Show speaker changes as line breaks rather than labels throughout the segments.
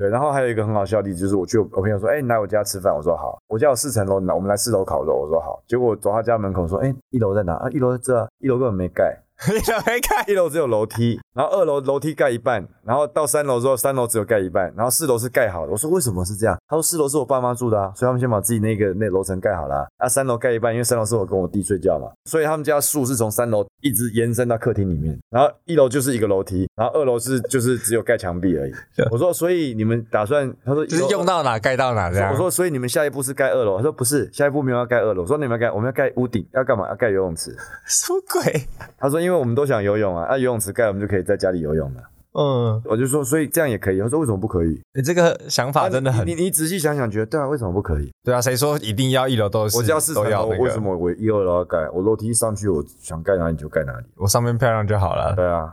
对，然后还有一个很好笑的例子，就是我去我朋友说，哎，你来我家吃饭，我说好，我家有四层楼，我们来四楼烤肉，我说好，结果走他家门口说，哎，一楼在哪？啊，一楼在这，啊一楼根本没盖。
你怎么没看？
一楼只有楼梯，然后二楼楼梯盖一半，然后到三楼之后，三楼只有盖一半，然后四楼是盖好的。我说为什么是这样？他说四楼是我爸妈住的啊，所以他们先把自己那个那楼层盖好了。啊，三楼盖一半，因为三楼是我跟我弟睡觉嘛，所以他们家树是从三楼一直延伸到客厅里面，然后一楼就是一个楼梯，然后二楼是就是只有盖墙壁而已。我说所以你们打算？他说
就是用到哪盖到哪这样。
我说所以你们下一步是盖二楼？他说不是，下一步没有要盖二楼。我说你们要盖，我们要盖屋顶，要干嘛？要盖游泳池。
什么鬼？
他说因为我们都想游泳。啊，那游泳池盖，我们就可以在家里游泳了。嗯，我就说，所以这样也可以。他说为什么不可以？
你这个想法真的很……
你你仔细想想，觉得对啊，为什么不可以？
对啊，谁说一定要一楼都是？
我家四层楼，为什么我一二楼要盖？我楼梯上去，我想盖哪里就盖哪里，
我上面漂亮就好了。
对啊。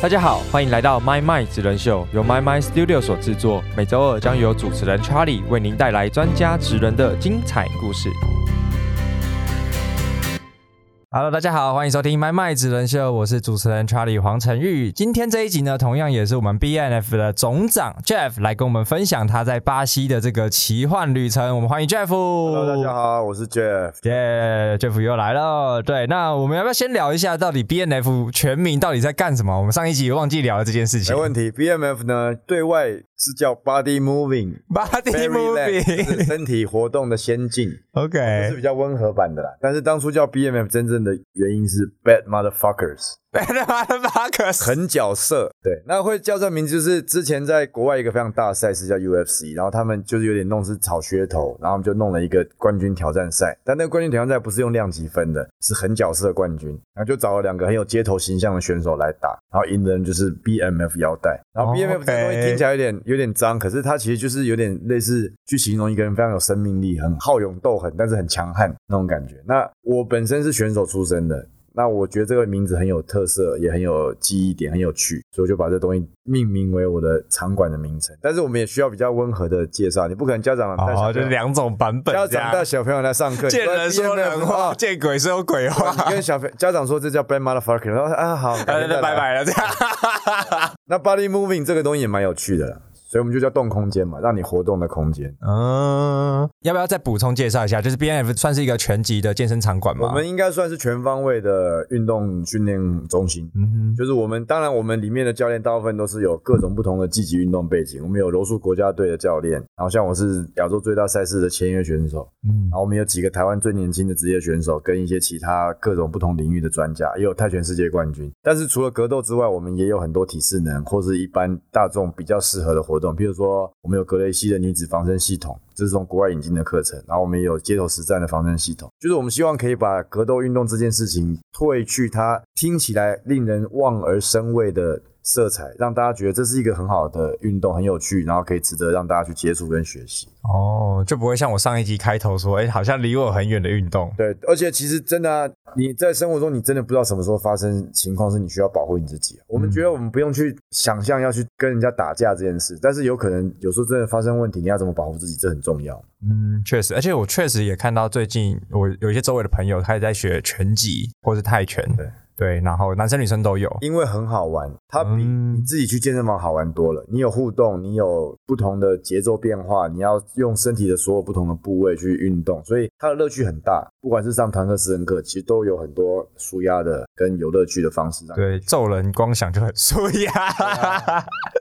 大家好，欢迎来到 My My 职人秀，由 My My Studio 所制作。每周二将由主持人 Charlie 为您带来专家职人的精彩故事。
Hello，大家好，欢迎收听《麦麦子人秀》，我是主持人 Charlie 黄晨玉。今天这一集呢，同样也是我们 BNF 的总长 Jeff 来跟我们分享他在巴西的这个奇幻旅程。我们欢迎 Jeff。
Hello，大家好，我是 Jeff。
耶，Jeff 又来了。对，那我们要不要先聊一下，到底 BNF 全名到底在干什么？我们上一集忘记聊了这件事情。
没问题，BNF 呢，对外。是叫 body moving，body
moving，
身体活动的先进。
OK，
是比较温和版的啦。但是当初叫 BMF 真正的原因是 bad motherfuckers。 很角色，对，那会叫这名字，就是之前在国外一个非常大的赛事叫 UFC，然后他们就是有点弄是炒噱头，然后他们就弄了一个冠军挑战赛，但那个冠军挑战赛不是用量级分的，是很角色冠军，然后就找了两个很有街头形象的选手来打，然后赢的人就是 BMF 腰带，然后 BMF 这东西听起来有点有点脏，可是它其实就是有点类似去形容一个人非常有生命力，很好勇斗狠，但是很强悍那种感觉。那我本身是选手出身的。那我觉得这个名字很有特色，也很有记忆点，很有趣，所以我就把这东西命名为我的场馆的名称。但是我们也需要比较温和的介绍，你不可能家长
哦，就两种版本，
家长带小朋友来上课，
见人说人话，见鬼说鬼话，
跟小朋家长说这叫 bad motherfucker，然后啊好，
那 拜拜了这样。
那 body moving 这个东西也蛮有趣的。所以我们就叫动空间嘛，让你活动的空间。
嗯，要不要再补充介绍一下？就是 B N F 算是一个全级的健身场馆吗？
我们应该算是全方位的运动训练中心。嗯，就是我们当然我们里面的教练大部分都是有各种不同的积极运动背景。我们有柔术国家队的教练，然后像我是亚洲最大赛事的签约选手。嗯，然后我们有几个台湾最年轻的职业选手，跟一些其他各种不同领域的专家，也有泰拳世界冠军。但是除了格斗之外，我们也有很多体适能或是一般大众比较适合的活。比如说，我们有格雷西的女子防身系统，这是从国外引进的课程。然后我们也有街头实战的防身系统，就是我们希望可以把格斗运动这件事情褪去它听起来令人望而生畏的。色彩让大家觉得这是一个很好的运动，很有趣，然后可以值得让大家去接触跟学习。
哦，就不会像我上一集开头说，哎，好像离我很远的运动。
对，而且其实真的，你在生活中你真的不知道什么时候发生情况是你需要保护你自己。我们觉得我们不用去想象要去跟人家打架这件事，但是有可能有时候真的发生问题，你要怎么保护自己，这很重要。
嗯，确实，而且我确实也看到最近我有一些周围的朋友，他也在学拳击或是泰拳。
对。
对，然后男生女生都有，
因为很好玩，它比你自己去健身房好玩多了。你有互动，你有不同的节奏变化，你要用身体的所有不同的部位去运动，所以它的乐趣很大。不管是上团课、私人课，其实都有很多舒压的跟有乐趣的方式。
对，揍人光想就很舒压，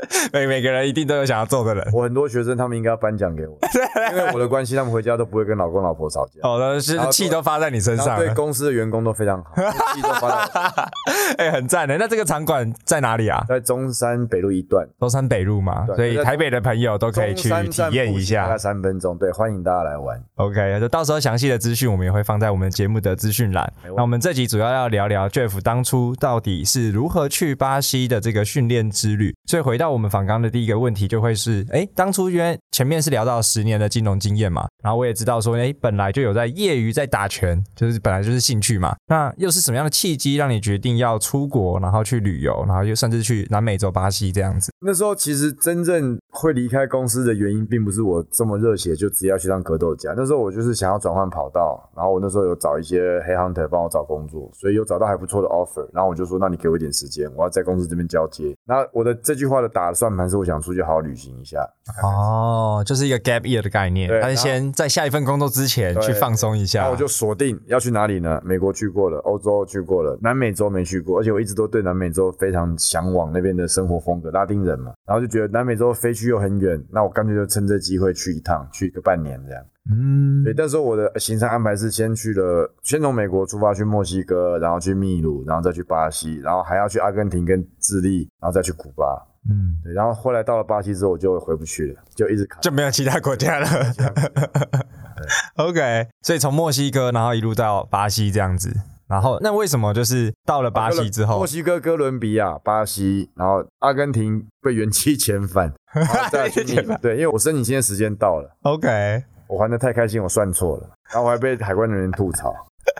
每每个人一定都有想要揍的人。
我很多学生他们应该要颁奖给我，因为我的关系，他们回家都不会跟老公老婆吵架。
好的，是气都发在你身上，
对公司的员工都非常好，气都发在。
哎，很赞的。那这个场馆在哪里啊？
在中山北路一段，
中山北路嘛。所以台北的朋友都可以去体验一下，
大概三分钟。对，欢迎大家来玩。
OK，就到时候详细的资讯我们也会放在我们节目的资讯栏。那我们这集主要要聊聊 Jeff 当初到底是如何去巴西的这个训练之旅。所以回到我们访刚的第一个问题，就会是：哎，当初因为前面是聊到十年的金融经验嘛，然后我也知道说，哎，本来就有在业余在打拳，就是本来就是兴趣嘛。那又是什么样的契机让你决定？要出国，然后去旅游，然后又甚至去南美洲、巴西这样子。
那时候其实真正会离开公司的原因，并不是我这么热血就直接要去当格斗家。那时候我就是想要转换跑道，然后我那时候有找一些黑 hunter 帮我找工作，所以有找到还不错的 offer。然后我就说，那你给我一点时间，我要在公司这边交接。那我的这句话的打算盘是，我想出去好好旅行一下。
哦，就是一个 gap year 的概念，他是先在下一份工作之前去放松一
然
下。
后我就锁定要去哪里呢？美国去过了，欧洲去过了，南美洲没去过，而且我一直都对南美洲非常向往那边的生活风格，拉丁人嘛，然后就觉得南美洲飞去又很远，那我干脆就趁这机会去一趟，去个半年这样。
嗯
所以那时候我的行程安排是先去了，先从美国出发去墨西哥，然后去秘鲁，然后再去巴西，然后还要去阿根廷跟智利，然后再去古巴。
嗯，
对，然后后来到了巴西之后，我就回不去了，就一直卡。
就没有其他国家了。OK，所以从墨西哥，然后一路到巴西这样子。然后那为什么就是到了巴西之后
墨，西哥、哥伦比亚、巴西，然后阿根廷被原期遣返，然后再去秘鲁。对，因为我申请签的时间到了
，OK，
我还的太开心，我算错了，然后我还被海关人员吐槽。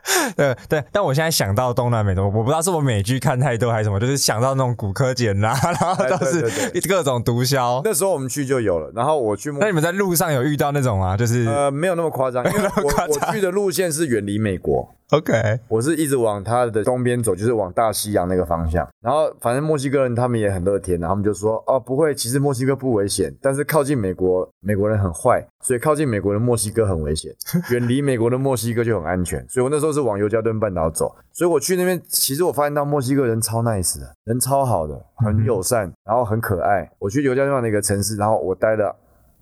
对对，但我现在想到东南美洲，我不知道是我美剧看太多还是什么，就是想到那种骨科碱呐，然后
哎
都是
对
各种毒枭。
那时候我们去就有了，然后我去
那你们在路上有遇到那种啊？就是、
呃没有那么夸张，因为我
夸张
我去的路线是远离美国
，OK，
我是一直往它的东边走，就是往大西洋那个方向。然后反正墨西哥人他们也很乐天，然后他们就说哦不会，其实墨西哥不危险，但是靠近美国，美国人很坏，所以靠近美国的墨西哥很危险，远离美国的墨西哥就很安全。所以我那时候是往尤加敦半岛走，所以我去那边，其实我发现到墨西哥人超 nice 的，人超好的，很友善，然后很可爱。我去尤加敦半岛那个城市，然后我待了。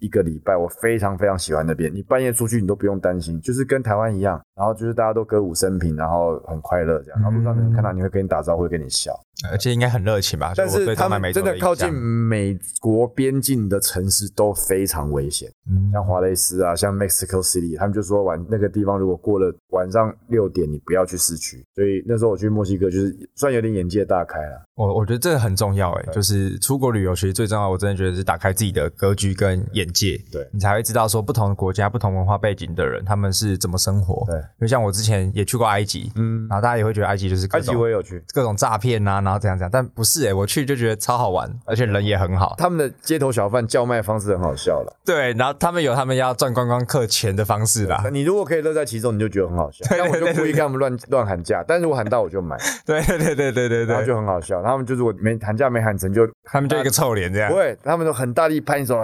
一个礼拜，我非常非常喜欢那边。你半夜出去，你都不用担心，就是跟台湾一样，然后就是大家都歌舞升平，然后很快乐这样。然后路上人看到你会跟你打招呼，会跟你笑。
而且应该很热情吧？
但是他们真的靠近美国边境的城市都非常危险，
嗯
像华雷斯啊，像 Mexico City，他们就说晚那个地方如果过了晚上六点，你不要去市区。所以那时候我去墨西哥，就是算有点眼界大开了。
我我觉得这个很重要哎，就是出国旅游，其实最重要，我真的觉得是打开自己的格局跟眼界，
对
你才会知道说不同的国家、不同文化背景的人他们是怎么生活。
对，
就像我之前也去过埃及，
嗯，
然后大家也会觉得埃及就是各
埃及
种
我也有去，
各种诈骗啊，然后怎样怎样，但不是哎，我去就觉得超好玩，而且人也很好。
他们的街头小贩叫卖方式很好笑了。
对，然后他们有他们要赚观光客钱的方式啦。
你如果可以乐在其中，你就觉得很好笑。但我就故意跟他们乱乱喊价，但是我喊到我就买，
对对对对对对
然后
对，
就很好笑。他们就如果没喊价没喊成就
他们就一个臭脸这样
不。会，他们都很大力拍你手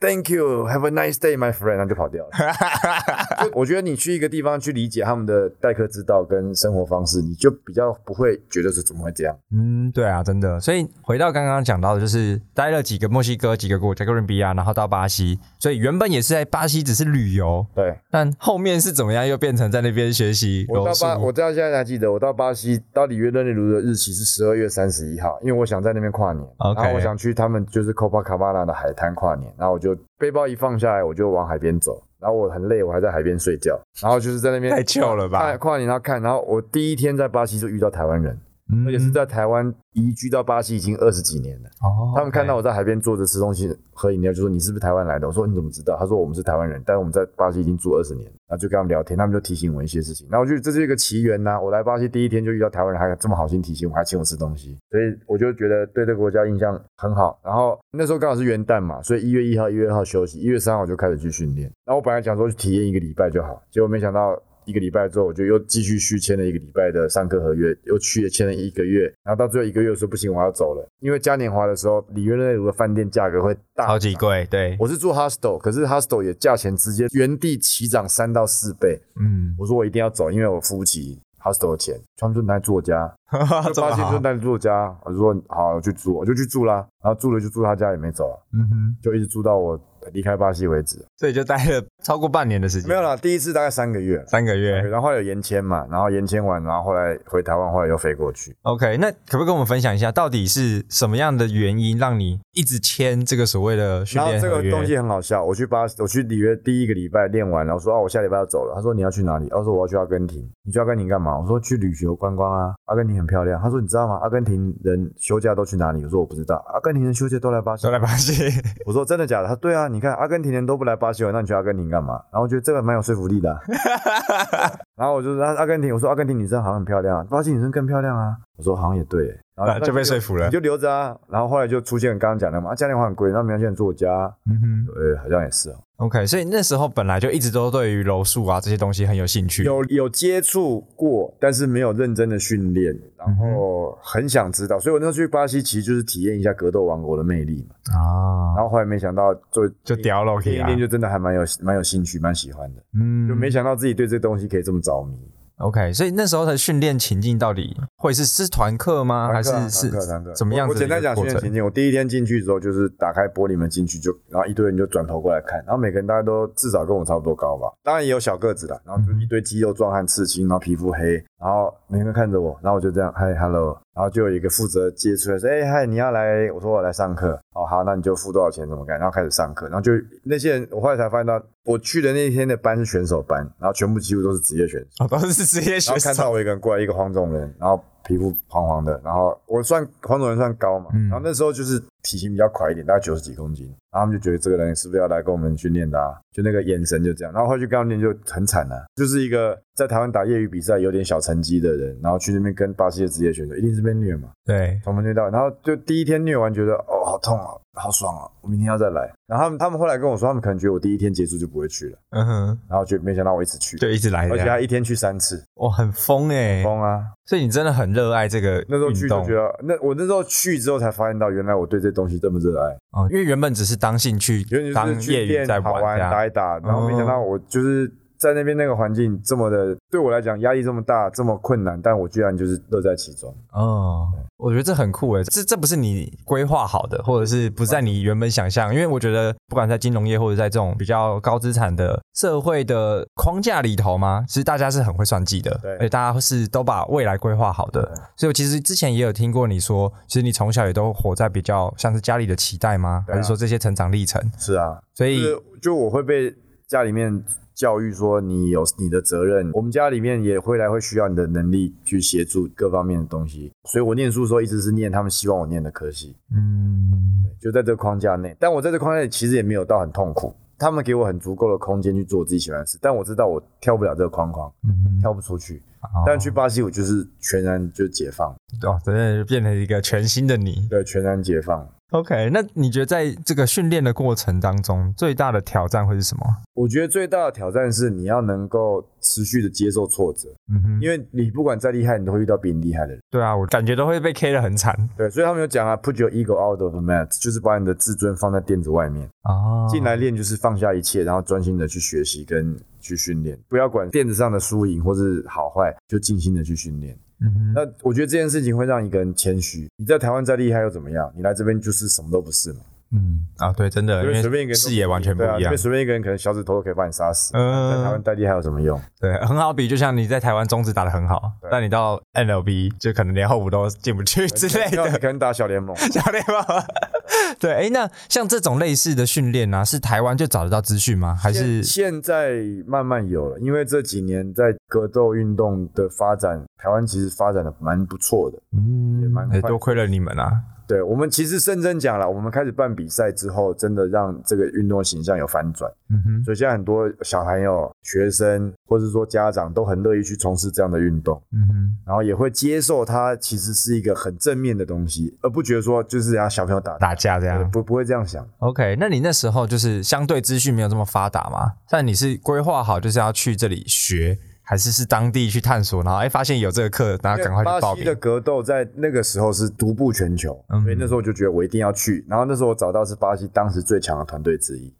，Thank you, have a nice day, my friend，然后就跑掉了。就我觉得你去一个地方去理解他们的待客之道跟生活方式，你就比较不会觉得是怎么会这样。
嗯，对啊，真的。所以回到刚刚讲到的，就是待了几个墨西哥几个国家，哥伦比亚，然后到巴西。所以原本也是在巴西只是旅游，
对，
但后面是怎么样又变成在那边学习？
我到巴，我到现在还记得，我到巴西到里约热内卢的日期是十二月三十一号，因为我想在那边跨年然后我想去他们就是 Copacabana 的海滩跨年，然后我就背包一放下来，我就往海边走，然后我很累，我还在海边睡觉，然后就是在那边
太 chill 了吧
跨跨年然后看，然后我第一天在巴西就遇到台湾人，
嗯
而且是在台湾移居到巴西已经二十几年了。
哦
他们看到我在海边坐着吃东西、喝饮料，就说你是不是台湾来的？我说你怎么知道？他说我们是台湾人，但是我们在巴西已经住二十年，然后就跟他们聊天，他们就提醒我一些事情。然觉得这是一个奇缘呐、我来巴西第一天就遇到台湾人，还这么好心提醒我，还请我吃东西，所以我就觉得对这个国家印象很好。然后那时候刚好是元旦嘛，所以一月一号、一月二号休息，一月三号我就开始去训练。然后我本来想说去体验一个礼拜就好，结果没想到。一个礼拜之后，我就又继续续签了一个礼拜的上课合约，又去签了一个月，然后到最后一个月说不行，我要走了，因为嘉年华的时候，里约热内卢的饭店价格会大
超级
涨。
贵，对，
我是住 hostel，可是 hostel 也价钱直接原地起涨三到四倍。
嗯，
我说我一定要走，因为我付不起 hostel 的钱。他们就拿来作家，
这么好
巴西就，拿来作家，我就说好，我去住，我就去住啦。然后住了就住他家，也没走啊，
嗯哼，
就一直住到我离开巴西为止。
所以就待了超过半年的时间，
没有啦，第一次大概三个月，
三个月。
然后后来有延签嘛，然后延签完，然后后来回台湾，后来又飞过去。
OK，那可不可以跟我们分享一下，到底是什么样的原因让你一直签这个所谓的训
然后
练合约？
这个东西很好笑，我去巴，我去里约第一个礼拜练完，然后说哦，我下礼拜要走了。他说你要去哪里？我说我要去阿根廷。你去阿根廷干嘛？我说去旅游观光啊，阿根廷很漂亮。他说你知道吗？阿根廷人休假都去哪里？我说我不知道。阿根廷人休假都来巴西
都。来巴西，
我说真的假的？他说对啊，你看阿根廷人都不来巴西玩，那你去阿根廷干嘛？然后我觉得这个蛮有说服力的啊、然后我就说阿阿根廷，我说阿根廷女生好像很漂亮啊，巴西女生更漂亮啊。我说好像也对耶，然后
就被说服了
你就留着啊。然后后来就出现刚刚讲的嘛，啊，嘉年华很贵，那没关系，作家，
嗯哼
呃，好像也是哦。
，OK，所以那时候本来就一直都对于柔术啊这些东西很有兴趣。
有有接触过，但是没有认真的训练，然后很想知道，所以我那时候去巴西其实就是体验一下格斗王国的魅力嘛。
啊，
然后后来没想到就
就屌了
练一
啊
练就真的还蛮有蛮有兴趣，蛮喜欢的，
嗯
就没想到自己对这东西可以这么着迷。
OK，所以那时候的训练情境到底会是是团课吗？还是是
团课
怎么样子
我我简单讲？训练情境，我第一天进去之后，就是打开玻璃门进去就，然后一堆人就转头过来看，然后每个人大家都至少跟我差不多高吧，当然也有小个子啦，然后就一堆肌肉壮汉、刺青，然后皮肤黑，然后每个人看着我，然后我就这样嗨 hello，然后就有一个负责接出来说，哎嗨，你要来？我说我来上课，哦好，那你就付多少钱怎么干？然后开始上课，然后就那些人，我后来才发现到，我去的那天的班是选手班，然后全部几乎都是职业选手。
哦，都是职业选手。
后看到我一个人过来，一个黄种人，然后皮肤黄黄的，然后我算黄种人算高嘛，
嗯。
然后那时候就是体型比较快一点，大概九十几公斤，然后他们就觉得这个人是不是要来跟我们训练的啊？就那个眼神就这样，然后后来去跟他们练就很惨了、就是一个在台湾打业余比赛有点小成绩的人，然后去那边跟巴西的职业选手，一定是被虐嘛，
对，
从头虐到，然后就第一天虐完觉得哦好痛啊，好爽啊，我明天要再来，然后他们他们后来跟我说，他们可能觉得我第一天结束就不会去了，
嗯哼，
然后就没想到我一直去，
对一直来
而且他。一天去三次，
哇，很疯哎！
疯啊！
所以你真的很热爱这个
那时候去就觉得，那我那时候去之后才发现到，原来我对这东西这么热爱。
哦，因为原本只是当兴趣当业余在
玩好玩。打一打，然后没想到我就是在那边那个环境这么的，对我来讲压力这么大，这么困难，但我居然就是乐在其中。
哦，我觉得这很酷诶，这这不是你规划好的，或者是不在你原本想象，因为我觉得不管在金融业或者在这种比较高资产的社会的框架里头嘛，其实大家是很会算计的，
对
而且大家是都把未来规划好的。所以我其实之前也有听过你说，其实你从小也都活在比较像是家里的期待吗？
啊
还是说这些成长历程？
是啊，
所以
就就我会被家里面教育说你有你的责任，我们家里面也会来会需要你的能力去协助各方面的东西，所以我念书的时候一直是念他们希望我念的科系。
嗯，
就在这个框架内。但我在这个框架内其实也没有到很痛苦，他们给我很足够的空间去做我自己喜欢的事，但我知道我跳不了这个框框，
嗯
跳不出去。
哦
但去巴西，我就是全然就解放，
哦，真的变成一个全新的你。
对，全然解放。
OK，那你觉得在这个训练的过程当中，最大的挑战会是什么？
我觉得最大的挑战是你要能够持续的接受挫折，
嗯哼，
因为你不管再厉害，你都会遇到比你厉害的人。
对啊，我感觉都会被 K 的很惨
对，所以他们有讲啊，put your ego out of the mat，就是把你的自尊放在垫子外面。
哦
进来练就是放下一切，然后专心的去学习跟去训练，不要管垫子上的输赢或是好坏，就尽心的去训练。
嗯哼，
那我觉得这件事情会让一个人谦虚。你在台湾再厉害又怎么样？你来这边就是什么都不是嘛。
嗯啊，对，真的，因为
随便一个人
视野完全不
对啊，
一样
因为。随便一个人可能小指头都可以把你杀死。
嗯
在台湾再厉害有什么用？
对，很好比，就像你在台湾中指打的很好，但你到 NLB 就可能连后补都进不去之类
你
的。
可能打小联盟。
小联盟，对，哎，那像这种类似的训练啊，是台湾就找得到资讯吗？还是
现现在慢慢有了，因为这几年在格斗运动的发展，台湾其实发展的蛮不错的。
嗯也多亏了你们啊。
对我们其实认真讲了，我们开始办比赛之后，真的让这个运动形象有反转。
嗯哼，
所以现在很多小朋友、学生，或者说家长都很乐意去从事这样的运动，
嗯哼，
然后也会接受它其实是一个很正面的东西，而不觉得说就是让小朋友打
打架这样。
不不会这样想。
OK，那你那时候就是相对资讯没有这么发达嘛？但你是规划好就是要去这里学，还是是当地去探索，然后哎发现有这个课，然后赶快去报名
巴西的？格斗在那个时候是独步全球，
嗯
所以那时候我就觉得我一定要去。然后那时候我找到是巴西当时最强的团队之一，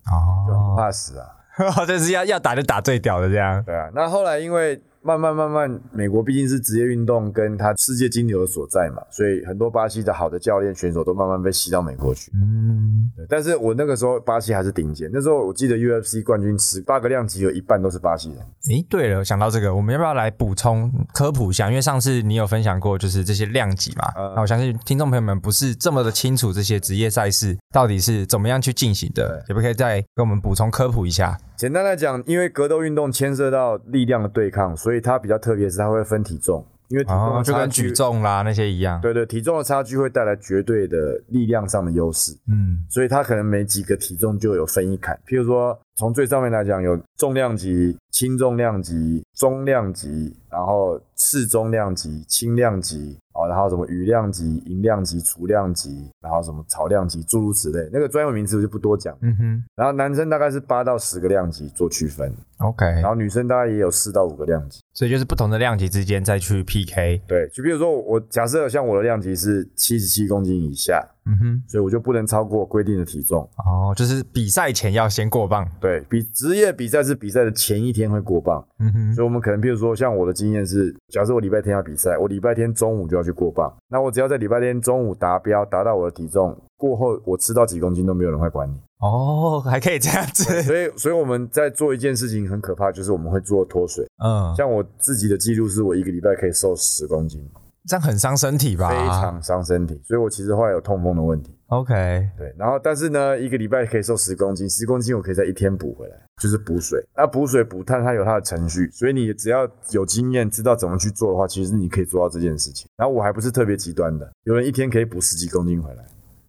就很
哦，
怕死啊。
就是要要打就打最屌的这样。
对啊，那后来因为慢慢慢慢，美国毕竟是职业运动跟它世界金流的所在嘛，所以很多巴西的好的教练选手都慢慢被吸到美国去。
嗯，
对，但是我那个时候巴西还是顶尖，那时候我记得 UFC 冠军十八个量级有一半都是巴西人。
诶，对了，想到这个，我们要不要来补充科普一下？因为上次你有分享过，就是这些量级嘛，
嗯
那我相信听众朋友们不是这么的清楚这些职业赛事到底是怎么样去进行的，可不可以再跟我们补充科普一下？
简单来讲，因为格斗运动牵涉到力量的对抗，所以它比较特别是它会分体重，因为体重
就跟举，重啦那些一样。
对对，体重的差距会带来绝对的力量上的优势。
嗯
所以它可能每几个体重就有分一坎。譬如说从最上面来讲，有重量级、轻重量级、中量级，然后次中量级、轻量级。哦，然后什么羽量级、银量级、储量级，然后什么草量级，诸如此类。那个专有名词我就不多讲。嗯哼。然后男生大概是八到十个量级做区分。
OK。
然后女生大概也有四到五个量级。
所以就是不同的量级之间再去 PK。
对，就比如说我假设像我的量级是七十七公斤以下。嗯哼，所以我就不能超过规定的体重
哦，就是比赛前要先过磅。
对比职业比赛是比赛的前一天会过磅。嗯哼，所以我们可能，比如说像我的经验是，假设我礼拜天要比赛，我礼拜天中午就要去过磅。那我只要在礼拜天中午达标，达到我的体重过后，我吃到几公斤都没有人会管你。
哦，还可以这样子。
所以，所以我们在做一件事情很可怕，就是我们会做脱水。嗯，像我自己的记录是我一个礼拜可以瘦十公斤。
这样很伤身体吧？
非常伤身体，所以我其实后来有痛风的问题。
OK，
对，然后但是呢，一个礼拜可以瘦十公斤，十公斤我可以在一天补回来，就是补水。那补水补碳它有它的程序，所以你只要有经验，知道怎么去做的话，其实你可以做到这件事情。然后我还不是特别极端的，有人一天可以补十几公斤回来。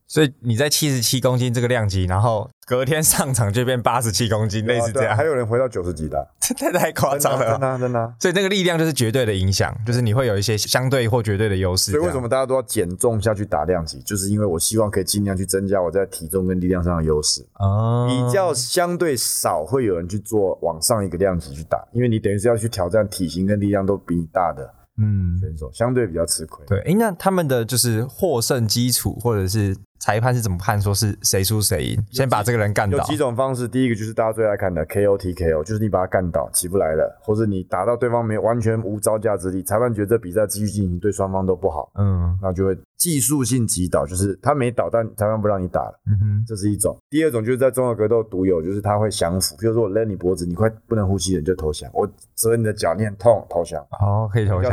所以你在七十七公斤这个量级，然后隔天上场就变八十七公斤，类似这样。
还有人回到九十几的，
这太太夸张了，
真的真的。
所以那个力量就是绝对的影响，就是你会有一些相对或绝对的优势。
所以为什么大家都要减重下去打量级？就是因为我希望可以尽量去增加我在体重跟力量上的优势。哦，比较相对少会有人去做往上一个量级去打，因为你等于是要去挑战体型跟力量都比你大的。嗯，选手相对比较吃亏。
对，哎，那他们的就是获胜基础，或者是裁判是怎么判，说是谁输谁赢？先把这个人干倒。
有几种方式，第一个就是大家最爱看的 KO、TKO，就是你把他干倒，起不来了，或者你打到对方没有完全无招架之力，裁判觉得这比赛继续进行对双方都不好，嗯，那就会技术性击倒，就是他没倒，但裁判不让你打了。嗯哼，这是一种。第二种就是在综合格斗独有，就是他会降服，比如说我勒你脖子，你快不能呼吸了，你就投降。我折你的脚，你很痛，投降。
哦，可以投降。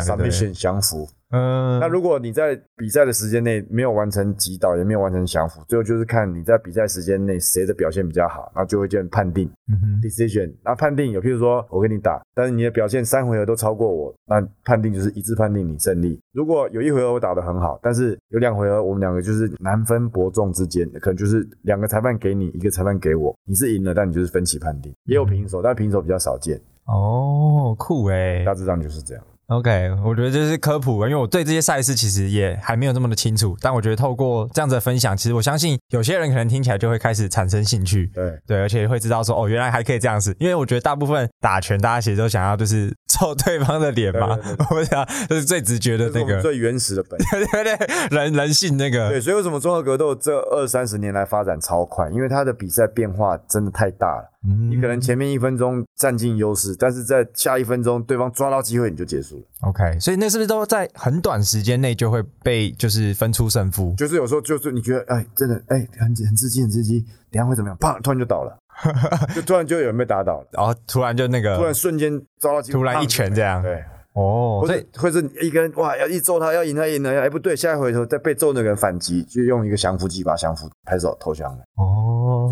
降服。嗯，那如果你在比赛的时间内没有完成击倒，也没有完成降服，最后就是看你在比赛时间内谁的表现比较好，然后就会进行判定嗯，decision。那判定有，譬如说我跟你打，但是你的表现三回合都超过我，那判定就是一致判定你胜利。如果有一回合我打得很好，但是有两回合我们两个就是难分伯仲之间，可能就是两个裁判给你，一个裁判给我，你是赢了，但你就是分歧判定，也有平手，但平手比较少见。
哦，酷哎，
大致上就是这样。
OK，我觉得这是科普，因为我对这些赛事其实也还没有那么的清楚。但我觉得透过这样子的分享，其实我相信有些人可能听起来就会开始产生兴趣。
对
对，而且会知道说哦，原来还可以这样子。因为我觉得大部分打拳，大家其实都想要就是揍对方的脸嘛，我想这是最直觉的那个
最原始的本
对 对对，人人性那个。
对，所以为什么综合格斗这二三十年来发展超快？因为它的比赛变化真的太大了。你可能前面一分钟占尽优势，但是在下一分钟对方抓到机会你就结束了。
OK，所以那是不是都在很短时间内就会被就是分出胜负？
就是有时候就是你觉得哎真的哎很很刺激很刺激，等下会怎么样？砰，突然就倒了，就突然就有人被打倒了，
然后突然就那个
突然瞬间抓到机会，
突然一拳这样。
对，哦，或者或者一个人哇要一揍他要赢他赢了，哎不对，下一回头再被揍那个人反击，就用一个降服技把降服拍手投降了。哦。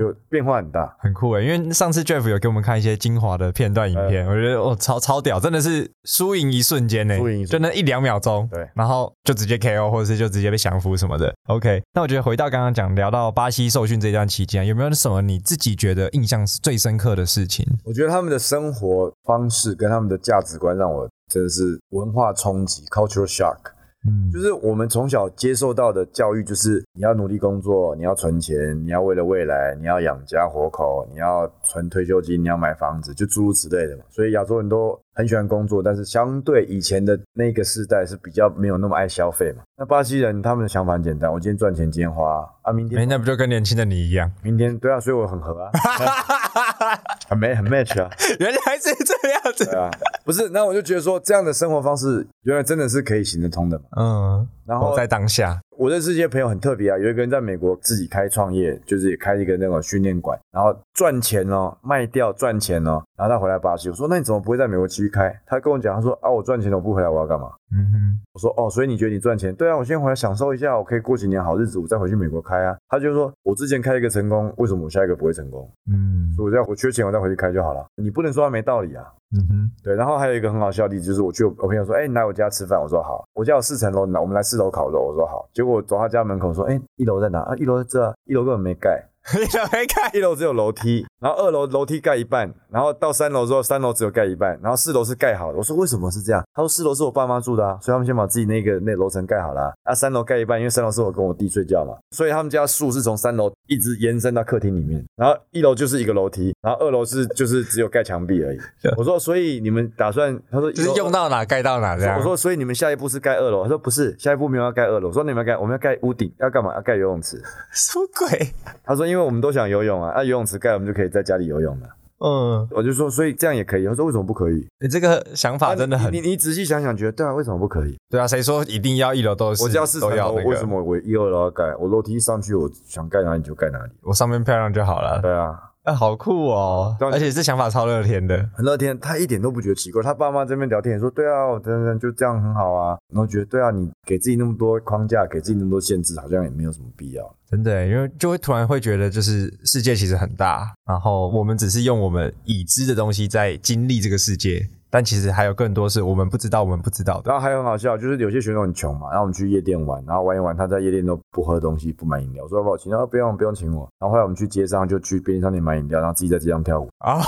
就变化很大，
很酷诶！因为上次 Jeff 有给我们看一些精华的片段影片，我觉得哦超超屌，真的是输赢一瞬间呢，
输赢
就那一两秒钟，
对，
然后就直接 KO 或者是就直接被降服什么的。OK，那我觉得回到刚刚讲聊到巴西受训这段期间，有没有什么你自己觉得印象最深刻的事情？
我觉得他们的生活方式跟他们的价值观让我真的是文化冲击 （cultural shock）。嗯，就是我们从小接受到的教育，就是你要努力工作，你要存钱，你要为了未来，你要养家活口，你要存退休金，你要买房子，就诸如此类的嘛。所以亚洲人都很喜欢工作，但是相对以前的那个时代是比较没有那么爱消费嘛。那巴西人他们的想法很简单，我今天赚钱，今天花啊，明天
那不就跟年轻的你一样？
明天对啊，所以我很合啊，很 match 很 match 啊，
原来是这样子
啊，不是？那我就觉得说这样的生活方式，原来真的是可以行得通的嘛。嗯，
然后在当下。
我认识一些朋友很特别啊，有一个人在美国自己开创业，就是也开一个那种训练馆，然后赚钱哦，卖掉赚钱哦，然后他回来巴西，我说那你怎么不会在美国继续开？他跟我讲，他说啊，我赚钱了，我不回来我要干嘛？嗯哼，我说哦，所以你觉得你赚钱？对啊，我先回来享受一下，我可以过几年好日子，我再回去美国开啊。他就说，我之前开一个成功，为什么我下一个不会成功？嗯，所以我要我缺钱，我再回去开就好了。你不能说他没道理啊。嗯哼，对。然后还有一个很好笑的例子，就是我去我朋友说，哎，你来我家吃饭，我说好，我家有四层楼，来我们来四楼烤肉，我说好。结果走他家门口说，哎，一楼在哪？啊，一楼在这，一楼根本没盖。
一楼没盖，
一楼只有楼梯，然后二楼楼梯盖一半，然后到三楼之后，三楼只有盖一半，然后四楼是盖好的。我说为什么是这样？他说四楼是我爸妈住的啊，所以他们先把自己那个那楼层盖好了啊。三楼盖一半，因为三楼是我跟我弟睡觉嘛，所以他们家树是从三楼一直延伸到客厅里面，然后一楼就是一个楼梯，然后二楼是就是只有盖墙壁而已。我说所以你们打算？他说
就是用到哪盖到哪这样。
我说所以你们下一步是盖二楼？他说不是，下一步没有要盖二楼。我说你们要盖，我们要盖屋顶，要干嘛？要盖游泳池。
什么鬼？
他说因为我们都想游泳啊，啊游泳池盖我们就可以在家里游泳了。嗯，我就说所以这样也可以。他说为什么不可以？
你这个想法真的很……
你你仔细想想，觉得对啊，为什么不可以？
对啊，谁说一定要一楼都是？
我要四层楼，为什么我一二楼要盖？我楼梯上去，我想盖哪里就盖哪里，
我上面漂亮就好了。
对啊。
啊，好酷哦！而且这想法超乐天的，
很乐天。他一点都不觉得奇怪。他爸妈这边聊天也说：“对啊，等等，就这样很好啊。”然后觉得：“对啊，你给自己那么多框架，给自己那么多限制，好像也没有什么必要。”
真的，因为就会突然会觉得，就是世界其实很大，然后我们只是用我们已知的东西在经历这个世界。但其实还有更多是我们不知道，我们不知道的。
然后还有很好笑，就是有些选手很穷嘛，然后我们去夜店玩，然后玩一玩，他在夜店都不喝东西，不买饮料，说要不要请？然后不用，不用请我。然后后来我们去街上，就去便利商店买饮料，然后自己在街上跳舞啊，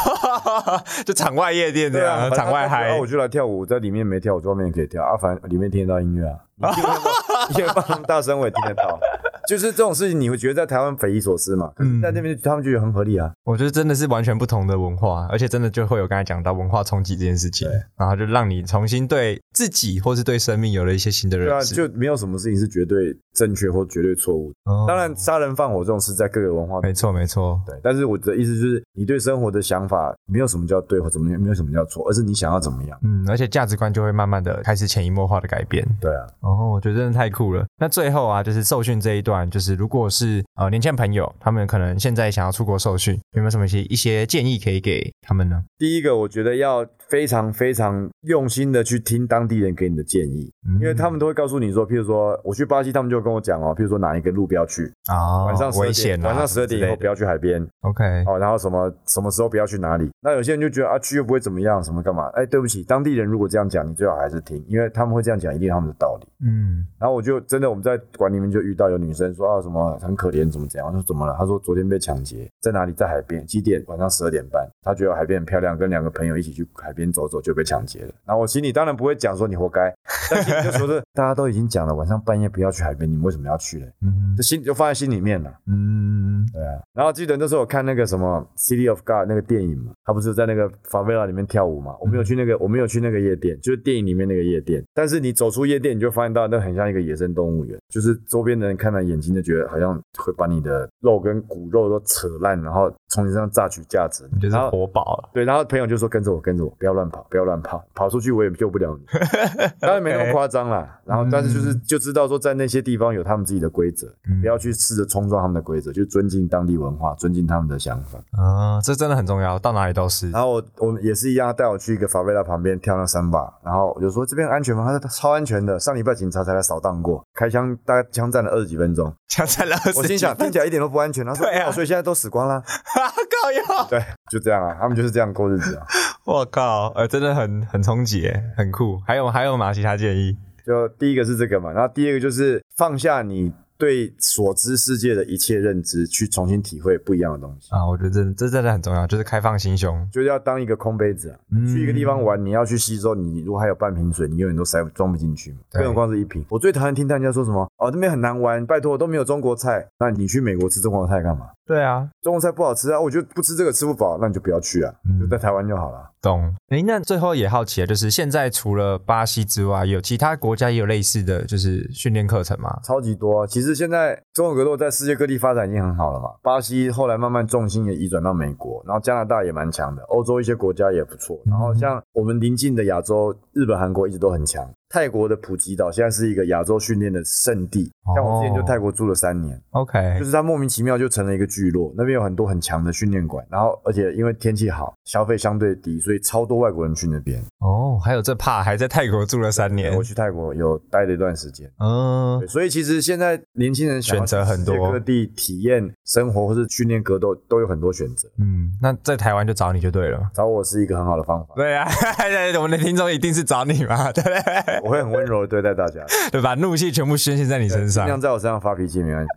就场外夜店这样，场外嗨。
然后我就来跳舞，在里面没跳，我在外面可以跳啊，反正里面听得到音乐啊，你听得到，大声我也听得到。就是这种事情，你会觉得在台湾匪夷所思嘛？嗯，在那边他们就觉得很合理啊。
我觉得真的是完全不同的文化，而且真的就会有刚才讲到文化冲击这件事情，然后就让你重新对自己或是对生命有了一些新的认识。
对啊，就没有什么事情是绝对正确或绝对错误。当然，杀人放火这种事在各个文化
没错没错。
对，但是我的意思就是，你对生活的想法没有什么叫对或怎么样，没有什么叫错，而是你想要怎么样。
嗯，而且价值观就会慢慢的开始潜移默化的改变。
对啊，
哦，我觉得真的太太酷了。那最后啊，就是受训这一段，就是如果是呃年轻朋友，他们可能现在想要出国受训，有没有什么一些一些建议可以给他们呢？
第一个，我觉得要非常非常用心的去听当地人给你的建议，因为他们都会告诉你说，譬如说我去巴西，他们就跟我讲哦，譬如说哪一个路不要去啊，晚上
危险，
晚上十二点以后不要去海边
，OK，
哦，然后什么什么时候不要去哪里？那有些人就觉得啊，去又不会怎么样，什么干嘛？哎，对不起，当地人如果这样讲，你最好还是听，因为他们会这样讲，一定有他们的道理。嗯，然后我就真的我们在馆里面就遇到有女生说啊什么很可怜，怎么怎样？我说怎么了？她说昨天被抢劫，在哪里？在海边，几点？晚上十二点半。她觉得海边很漂亮，跟两个朋友一起去海边走走，就被抢劫了。然后我心里当然不会讲说你活该，但心里就说是大家都已经讲了，晚上半夜不要去海边，你们为什么要去呢？嗯，这心就放在心里面了。嗯，对啊。然后记得那时候我看那个什么《City of God》那个电影嘛，他不是在那个 Favela 里面跳舞嘛？我没有去那个，我没有去那个夜店，就是电影里面那个夜店。但是你走出夜店，你就发现到那很像一个野生动物园，就是周边的人看了眼睛就觉得好像会把你的肉跟骨肉都扯烂，然后从你身上榨取价值，
就是活宝了。
对，然后朋友就说跟着我，跟着我，不要乱跑，不要乱跑，跑出去我也救不了你。当然没那么夸张啦，然后但是就是就知道说在那些地方有他们自己的规则，不要去试着冲撞他们的规则，就尊敬当地文化，尊敬他们的想法。
啊，这真的很重要，到哪里都是。
然后我我也是一样，带我去一个法贝拉旁边跳那三把，然后我就说这边安全吗？他说超安全的，上礼拜警察才来扫荡过，开枪大概枪战了二十几分钟，
枪战了二十。
我心想听起来一点都不安全。他说对啊，所以现在都死光了。
靠药。
对，就这样啊，他们就是这样过日子啊。
我靠，呃，真的很很冲击，很酷。还有还有吗？其他建议？
就第一个是这个嘛，然后第二个就是放下你。对所知世界的一切认知，去重新体会不一样的东西
啊！我觉得这这真的很重要，就是开放心胸，
就是要当一个空杯子啊。去一个地方玩，你要去吸收，你如果还有半瓶水，你永远都塞装不进去嘛。更何况是一瓶。我最讨厌听大家说什么哦，那边很难玩，拜托都没有中国菜，那你去美国吃中国菜干嘛？
对啊，
中国菜不好吃啊，我觉得不吃这个吃不饱，那你就不要去啊，就在台湾就好了。
懂。哎，那最后也好奇啊，就是现在除了巴西之外，有其他国家也有类似的就是训练课程吗？
超级多。其实现在中国格斗在世界各地发展已经很好了嘛。巴西后来慢慢重心也移转到美国，然后加拿大也蛮强的，欧洲一些国家也不错。然后像我们邻近的亚洲，日本、韩国一直都很强。泰国的普吉岛现在是一个亚洲训练的圣地，像我之前就泰国住了三年
，OK，
就是它莫名其妙就成了一个聚落，那边有很多很强的训练馆，然后而且因为天气好，消费相对低，所以超多外国人去那边。哦，
哦，还有这怕还在泰国住了三年
我，去泰国有待了一段时间。
嗯，，
所以其实现在年轻人
选择很多
各地体验生活或是训练格斗都有很多选择。
嗯，那在台湾就找你就对了。
找我是一个很好的方法，
对啊，对，我们的听众一定是找你嘛，对不对？
我会很温柔的对待大家，
对，把怒气全部宣泄在你身
尽
上。
量在我身上发脾气没关系。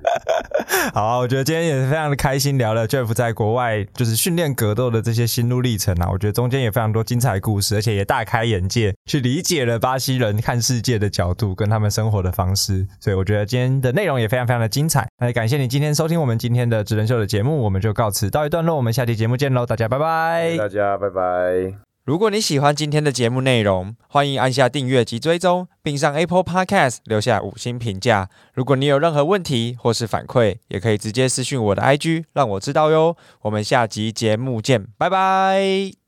好啊，我觉得今天也是非常的开心，聊了 Jeff 在国外就是训练格斗的这些心路历程啊。我觉得中间也非常多精彩的故事，而且也大开眼界，去理解了巴西人看世界的角度跟他们生活的方式。所以我觉得今天的内容也非常非常的精彩。那也感谢你今天收听我们今天的职人秀的节目，我们就告辞到一段落，我们下期节目见喽，大家拜拜。
大家拜拜。
如果你喜欢今天的节目内容，欢迎按下订阅及追踪，并上 Apple Podcast 留下五星评价。如果你有任何问题或是反馈，也可以直接私讯我的 IG，让我知道哟。我们下集节目见，拜拜。